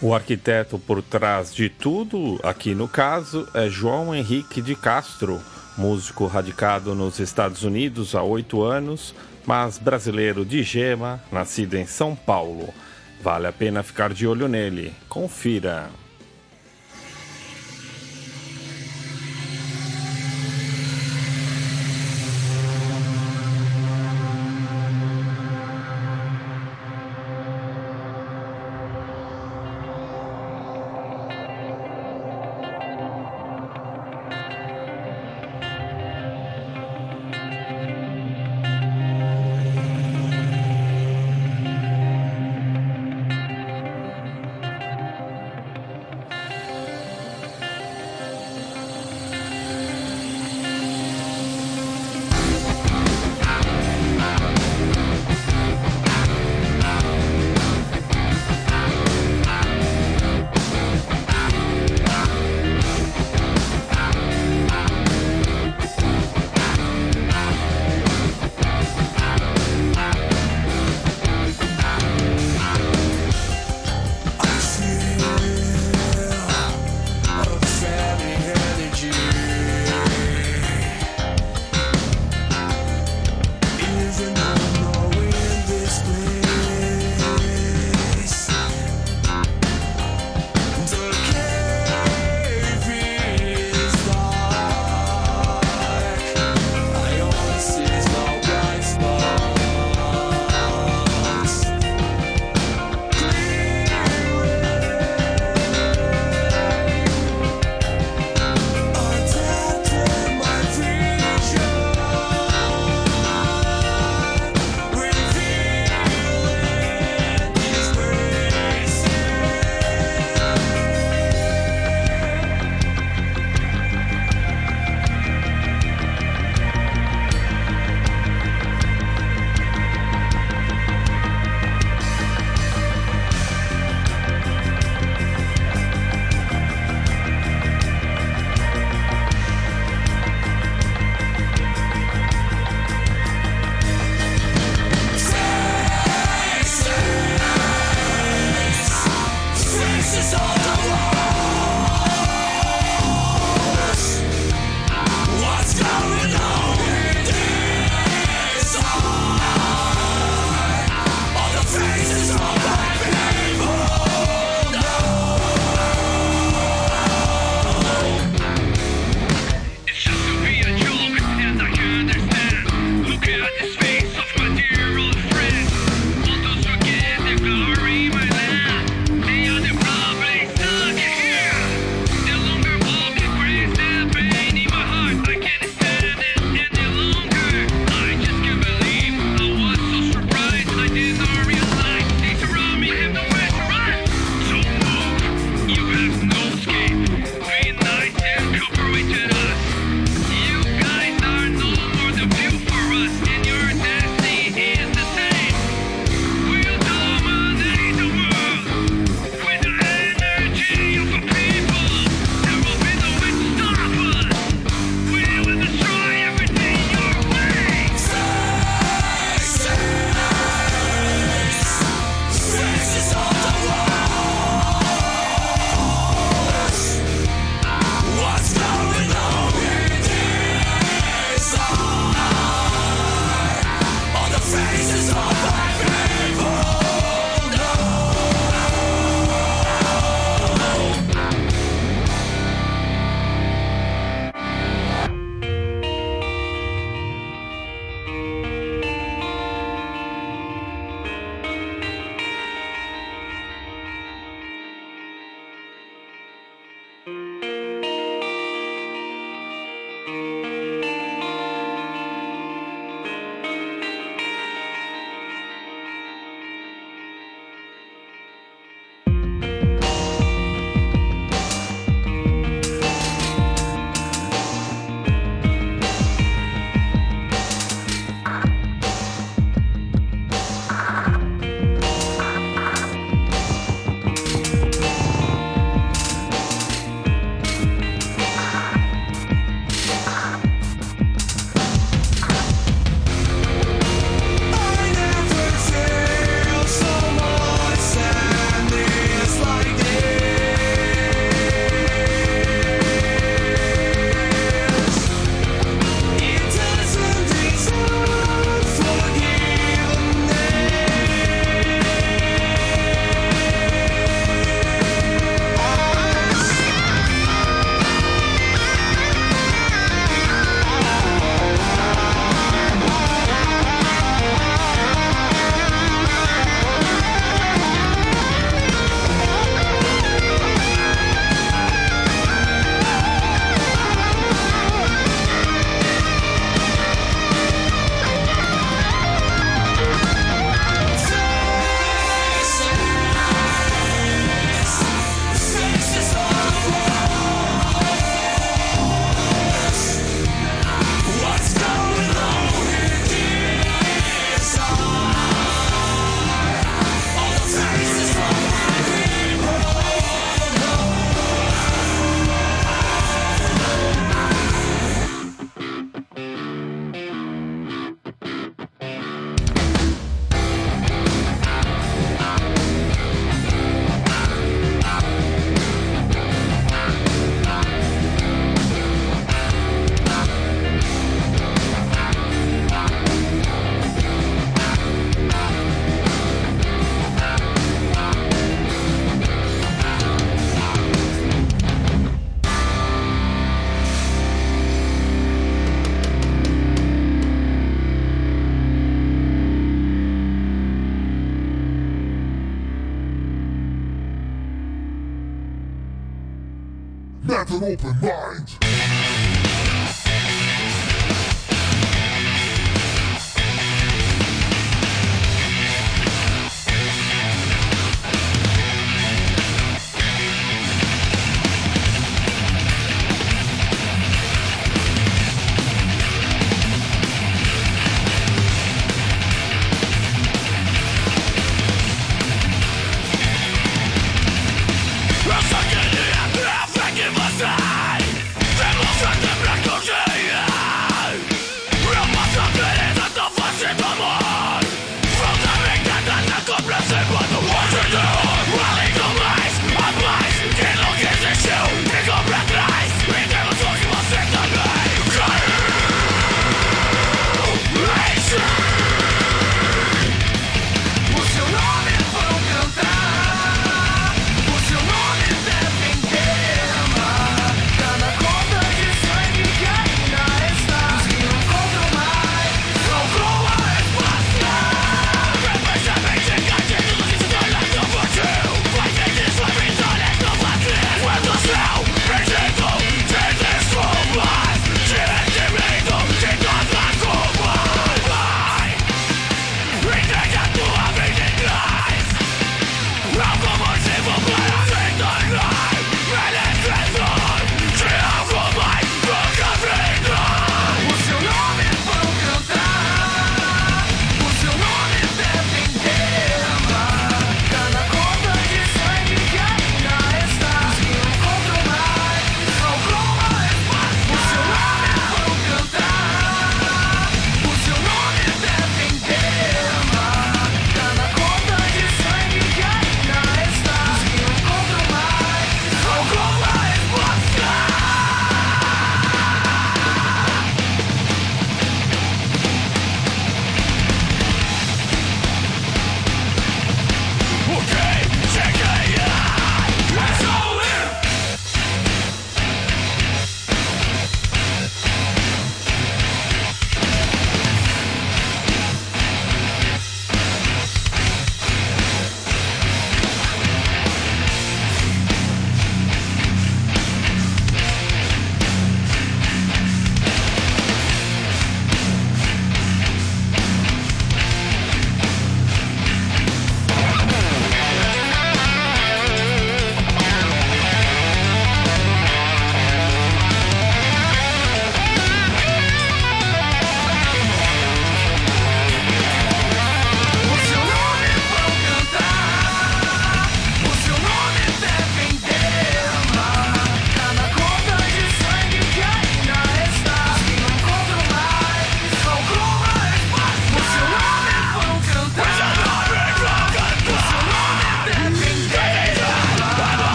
S1: O arquiteto por trás de tudo, aqui no caso, é João Henrique de Castro, músico radicado nos Estados Unidos há oito anos, mas brasileiro de gema, nascido em São Paulo. Vale a pena ficar de olho nele. Confira.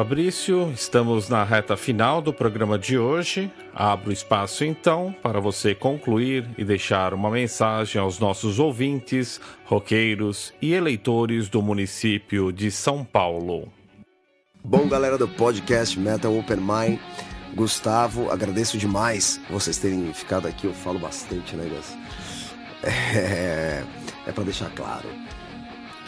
S1: Fabrício, estamos na reta final do programa de hoje. Abro espaço então para você concluir e deixar uma mensagem aos nossos ouvintes, roqueiros e eleitores do município de São Paulo.
S3: Bom, galera do podcast Metal Open Mind, Gustavo, agradeço demais vocês terem ficado aqui. Eu falo bastante, né, Gus? É, é para deixar claro.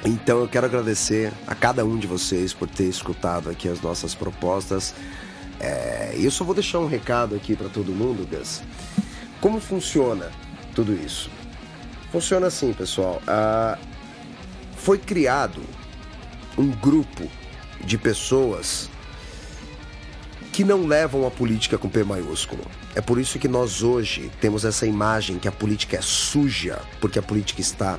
S3: Então eu quero agradecer a cada um de vocês por ter escutado aqui as nossas propostas. É, eu só vou deixar um recado aqui para todo mundo, Gus. Como funciona tudo isso? Funciona assim, pessoal. Ah, foi criado um grupo de pessoas que não levam a política com P maiúsculo. É por isso que nós hoje temos essa imagem que a política é suja, porque a política está,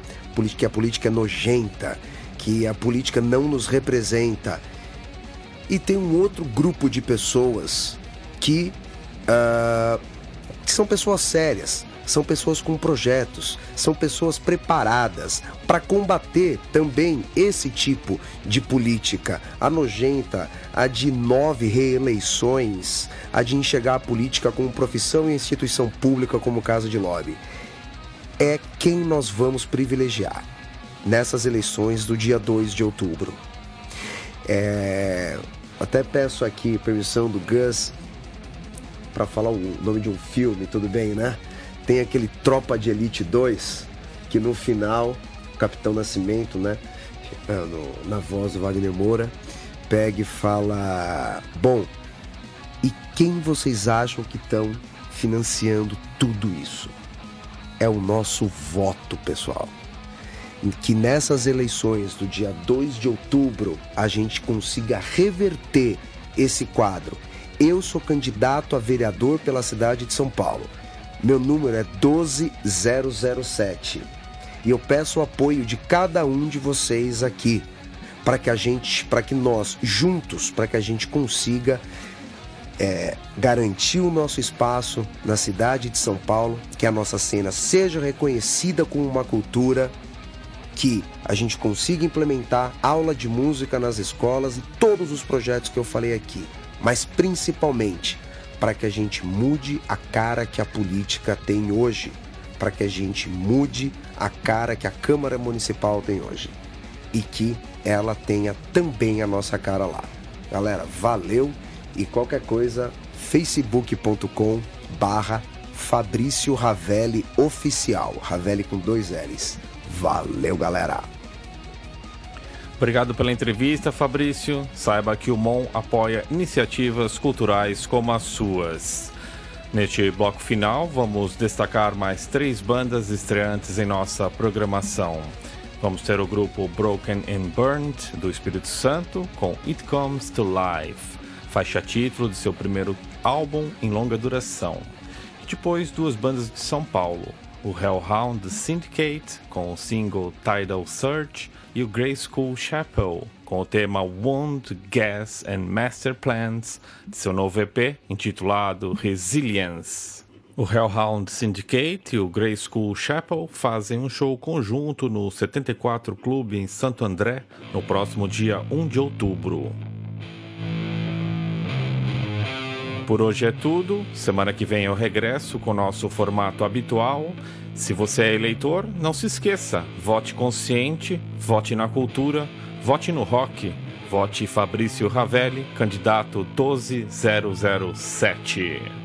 S3: que a política é nojenta, que a política não nos representa. E tem um outro grupo de pessoas que, uh, que são pessoas sérias, são pessoas com projetos, são pessoas preparadas para combater também esse tipo de política, a nojenta, a de nove reeleições, a de enxergar a política como profissão e instituição pública como caso de lobby. É quem nós vamos privilegiar nessas eleições do dia 2 de outubro. É... Até peço aqui permissão do Gus para falar o nome de um filme, tudo bem, né? Tem aquele Tropa de Elite 2, que no final, o Capitão Nascimento, né? No, na voz do Wagner Moura, pega e fala: Bom, e quem vocês acham que estão financiando tudo isso? É o nosso voto, pessoal. Que nessas eleições do dia 2 de outubro a gente consiga reverter esse quadro. Eu sou candidato a vereador pela cidade de São Paulo. Meu número é 12007. E eu peço o apoio de cada um de vocês aqui para que a gente, para que nós juntos, para que a gente consiga é, garantir o nosso espaço na cidade de São Paulo, que a nossa cena seja reconhecida como uma cultura, que a gente consiga implementar aula de música nas escolas e todos os projetos que eu falei aqui, mas principalmente para que a gente mude a cara que a política tem hoje, para que a gente mude a cara que a Câmara Municipal tem hoje e que ela tenha também a nossa cara lá. Galera, valeu e qualquer coisa facebook.com barra Fabrício Ravelli Oficial, Ravelli com dois L's. Valeu, galera!
S1: Obrigado pela entrevista, Fabrício. Saiba que o MON apoia iniciativas culturais como as suas. Neste bloco final, vamos destacar mais três bandas estreantes em nossa programação. Vamos ter o grupo Broken and Burnt do Espírito Santo com It Comes to Life, faixa título de seu primeiro álbum em longa duração. E depois, duas bandas de São Paulo, o Hellhound Syndicate com o single Tidal Surge e o Grey School Chapel, com o tema Wound, Gas and Master Plans, de seu novo EP intitulado Resilience. O Hellhound Syndicate e o Grey School Chapel fazem um show conjunto no 74 Clube em Santo André no próximo dia 1 de outubro. Por hoje é tudo. Semana que vem eu regresso com o nosso formato habitual se você é eleitor, não se esqueça: vote consciente, vote na cultura, vote no rock. Vote Fabrício Ravelli, candidato 12007.